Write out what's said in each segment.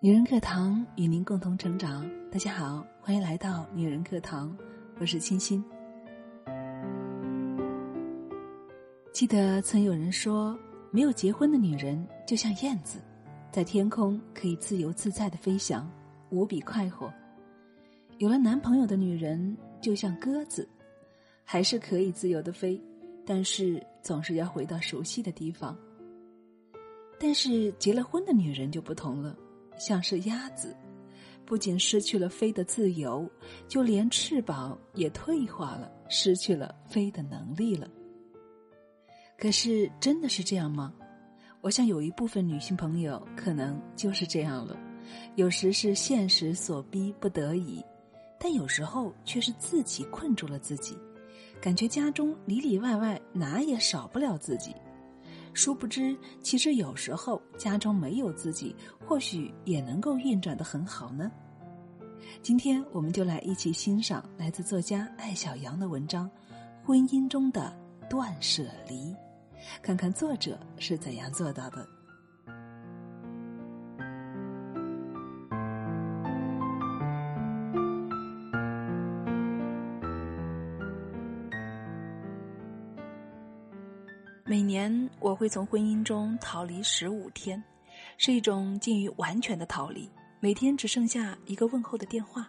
女人课堂与您共同成长。大家好，欢迎来到女人课堂，我是清新。记得曾有人说，没有结婚的女人就像燕子，在天空可以自由自在的飞翔，无比快活；有了男朋友的女人就像鸽子，还是可以自由的飞，但是总是要回到熟悉的地方。但是结了婚的女人就不同了，像是鸭子，不仅失去了飞的自由，就连翅膀也退化了，失去了飞的能力了。可是真的是这样吗？我想有一部分女性朋友可能就是这样了，有时是现实所逼不得已，但有时候却是自己困住了自己，感觉家中里里外外哪也少不了自己。殊不知，其实有时候家中没有自己，或许也能够运转的很好呢。今天我们就来一起欣赏来自作家艾小羊的文章《婚姻中的断舍离》，看看作者是怎样做到的。每年我会从婚姻中逃离十五天，是一种近于完全的逃离。每天只剩下一个问候的电话。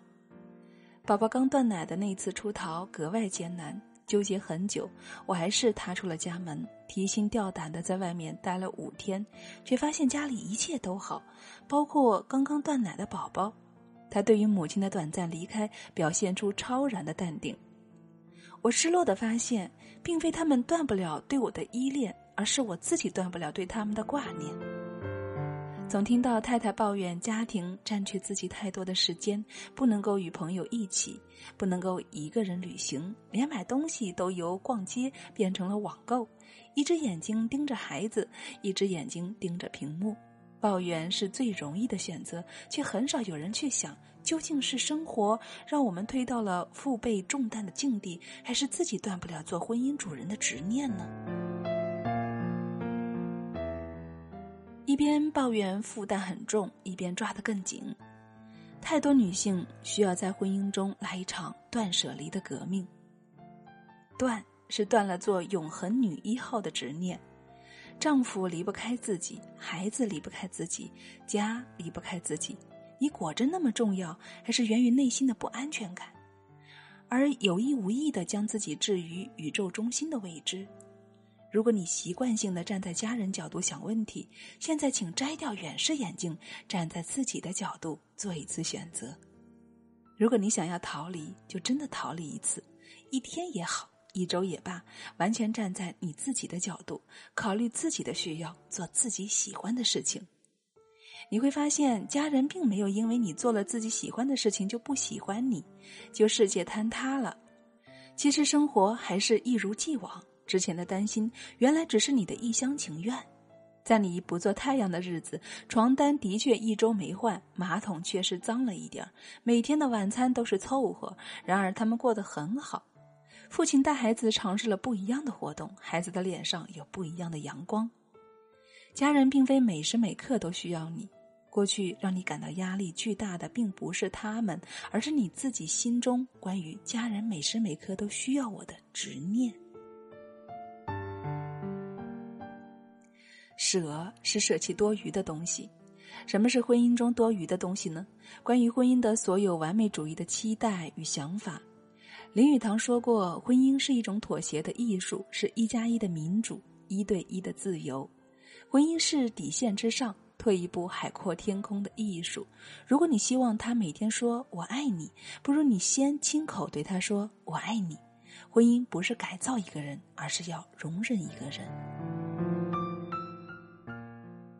宝宝刚断奶的那次出逃格外艰难，纠结很久，我还是踏出了家门，提心吊胆的在外面待了五天，却发现家里一切都好，包括刚刚断奶的宝宝。他对于母亲的短暂离开表现出超然的淡定。我失落的发现，并非他们断不了对我的依恋，而是我自己断不了对他们的挂念。总听到太太抱怨家庭占据自己太多的时间，不能够与朋友一起，不能够一个人旅行，连买东西都由逛街变成了网购，一只眼睛盯着孩子，一只眼睛盯着屏幕。抱怨是最容易的选择，却很少有人去想，究竟是生活让我们推到了腹背重担的境地，还是自己断不了做婚姻主人的执念呢？一边抱怨负担很重，一边抓得更紧。太多女性需要在婚姻中来一场断舍离的革命。断是断了做永恒女一号的执念。丈夫离不开自己，孩子离不开自己，家离不开自己。你果真那么重要，还是源于内心的不安全感？而有意无意的将自己置于宇宙中心的位置。如果你习惯性的站在家人角度想问题，现在请摘掉远视眼镜，站在自己的角度做一次选择。如果你想要逃离，就真的逃离一次，一天也好。一周也罢，完全站在你自己的角度，考虑自己的需要，做自己喜欢的事情。你会发现，家人并没有因为你做了自己喜欢的事情就不喜欢你，就世界坍塌了。其实生活还是一如既往。之前的担心，原来只是你的一厢情愿。在你不做太阳的日子，床单的确一周没换，马桶确实脏了一点儿每天的晚餐都是凑合。然而他们过得很好。父亲带孩子尝试了不一样的活动，孩子的脸上有不一样的阳光。家人并非每时每刻都需要你。过去让你感到压力巨大的，并不是他们，而是你自己心中关于家人每时每刻都需要我的执念。舍是舍弃多余的东西。什么是婚姻中多余的东西呢？关于婚姻的所有完美主义的期待与想法。林语堂说过：“婚姻是一种妥协的艺术，是一加一的民主，一对一的自由。婚姻是底线之上，退一步海阔天空的艺术。如果你希望他每天说我爱你，不如你先亲口对他说我爱你。婚姻不是改造一个人，而是要容忍一个人。”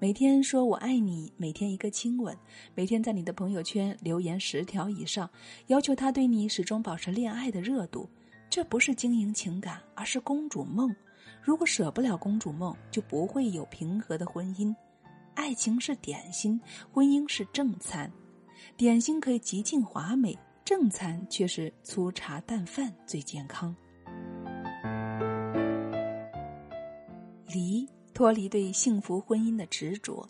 每天说我爱你，每天一个亲吻，每天在你的朋友圈留言十条以上，要求他对你始终保持恋爱的热度，这不是经营情感，而是公主梦。如果舍不了公主梦，就不会有平和的婚姻。爱情是点心，婚姻是正餐。点心可以极尽华美，正餐却是粗茶淡饭最健康。离。脱离对幸福婚姻的执着，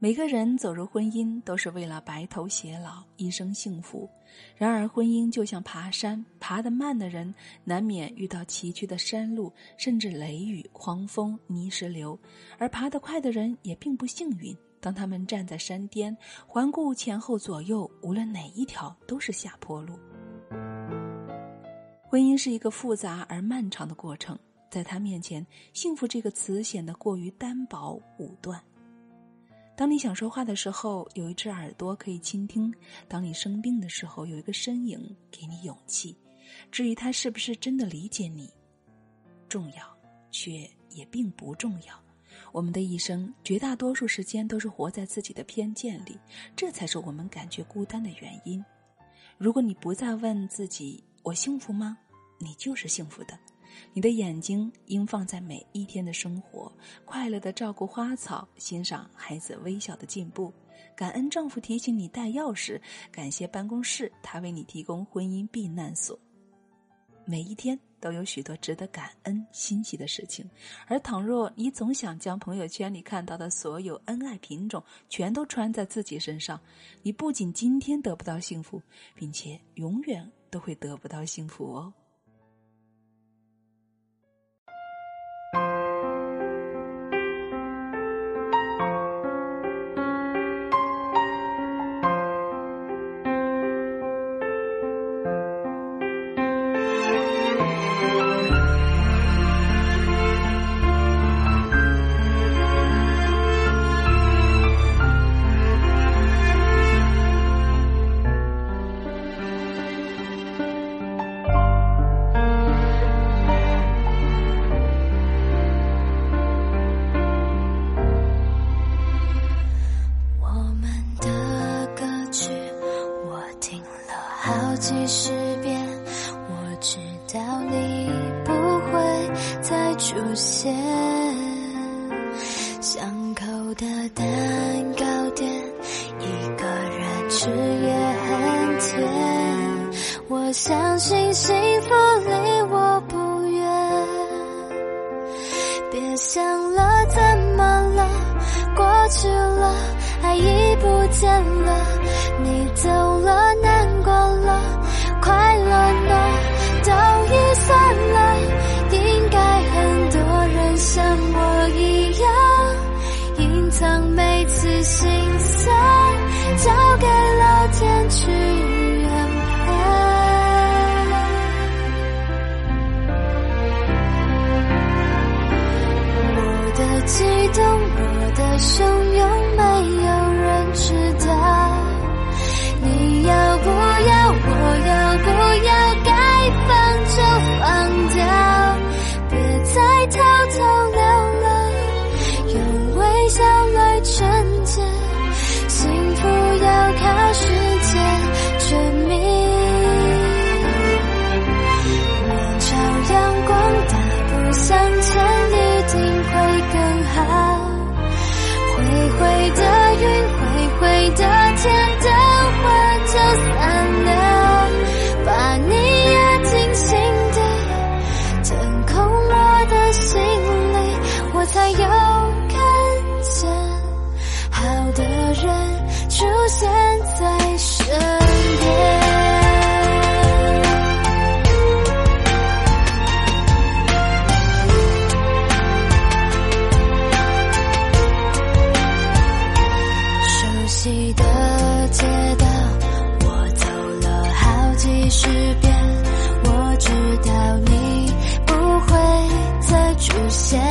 每个人走入婚姻都是为了白头偕老、一生幸福。然而，婚姻就像爬山，爬得慢的人难免遇到崎岖的山路，甚至雷雨、狂风、泥石流；而爬得快的人也并不幸运。当他们站在山巅，环顾前后左右，无论哪一条都是下坡路。婚姻是一个复杂而漫长的过程，在他面前，幸福这个词显得过于单薄武断。当你想说话的时候，有一只耳朵可以倾听；当你生病的时候，有一个身影给你勇气。至于他是不是真的理解你，重要却也并不重要。我们的一生绝大多数时间都是活在自己的偏见里，这才是我们感觉孤单的原因。如果你不再问自己“我幸福吗”，你就是幸福的。你的眼睛应放在每一天的生活，快乐的照顾花草，欣赏孩子微小的进步，感恩丈夫提醒你带钥匙，感谢办公室他为你提供婚姻避难所。每一天都有许多值得感恩欣喜的事情，而倘若你总想将朋友圈里看到的所有恩爱品种全都穿在自己身上，你不仅今天得不到幸福，并且永远都会得不到幸福哦。几十遍我知道你不会再出现。巷口的蛋糕店一个人吃也很甜。我相信幸福离我不远。别想了怎么了过去了爱已不见了。你走了难快乐呢？都已算了，应该很多人像我一样，隐藏每次心酸，交给老天去。激动，我的汹 me. 事变我知道你不会再出现。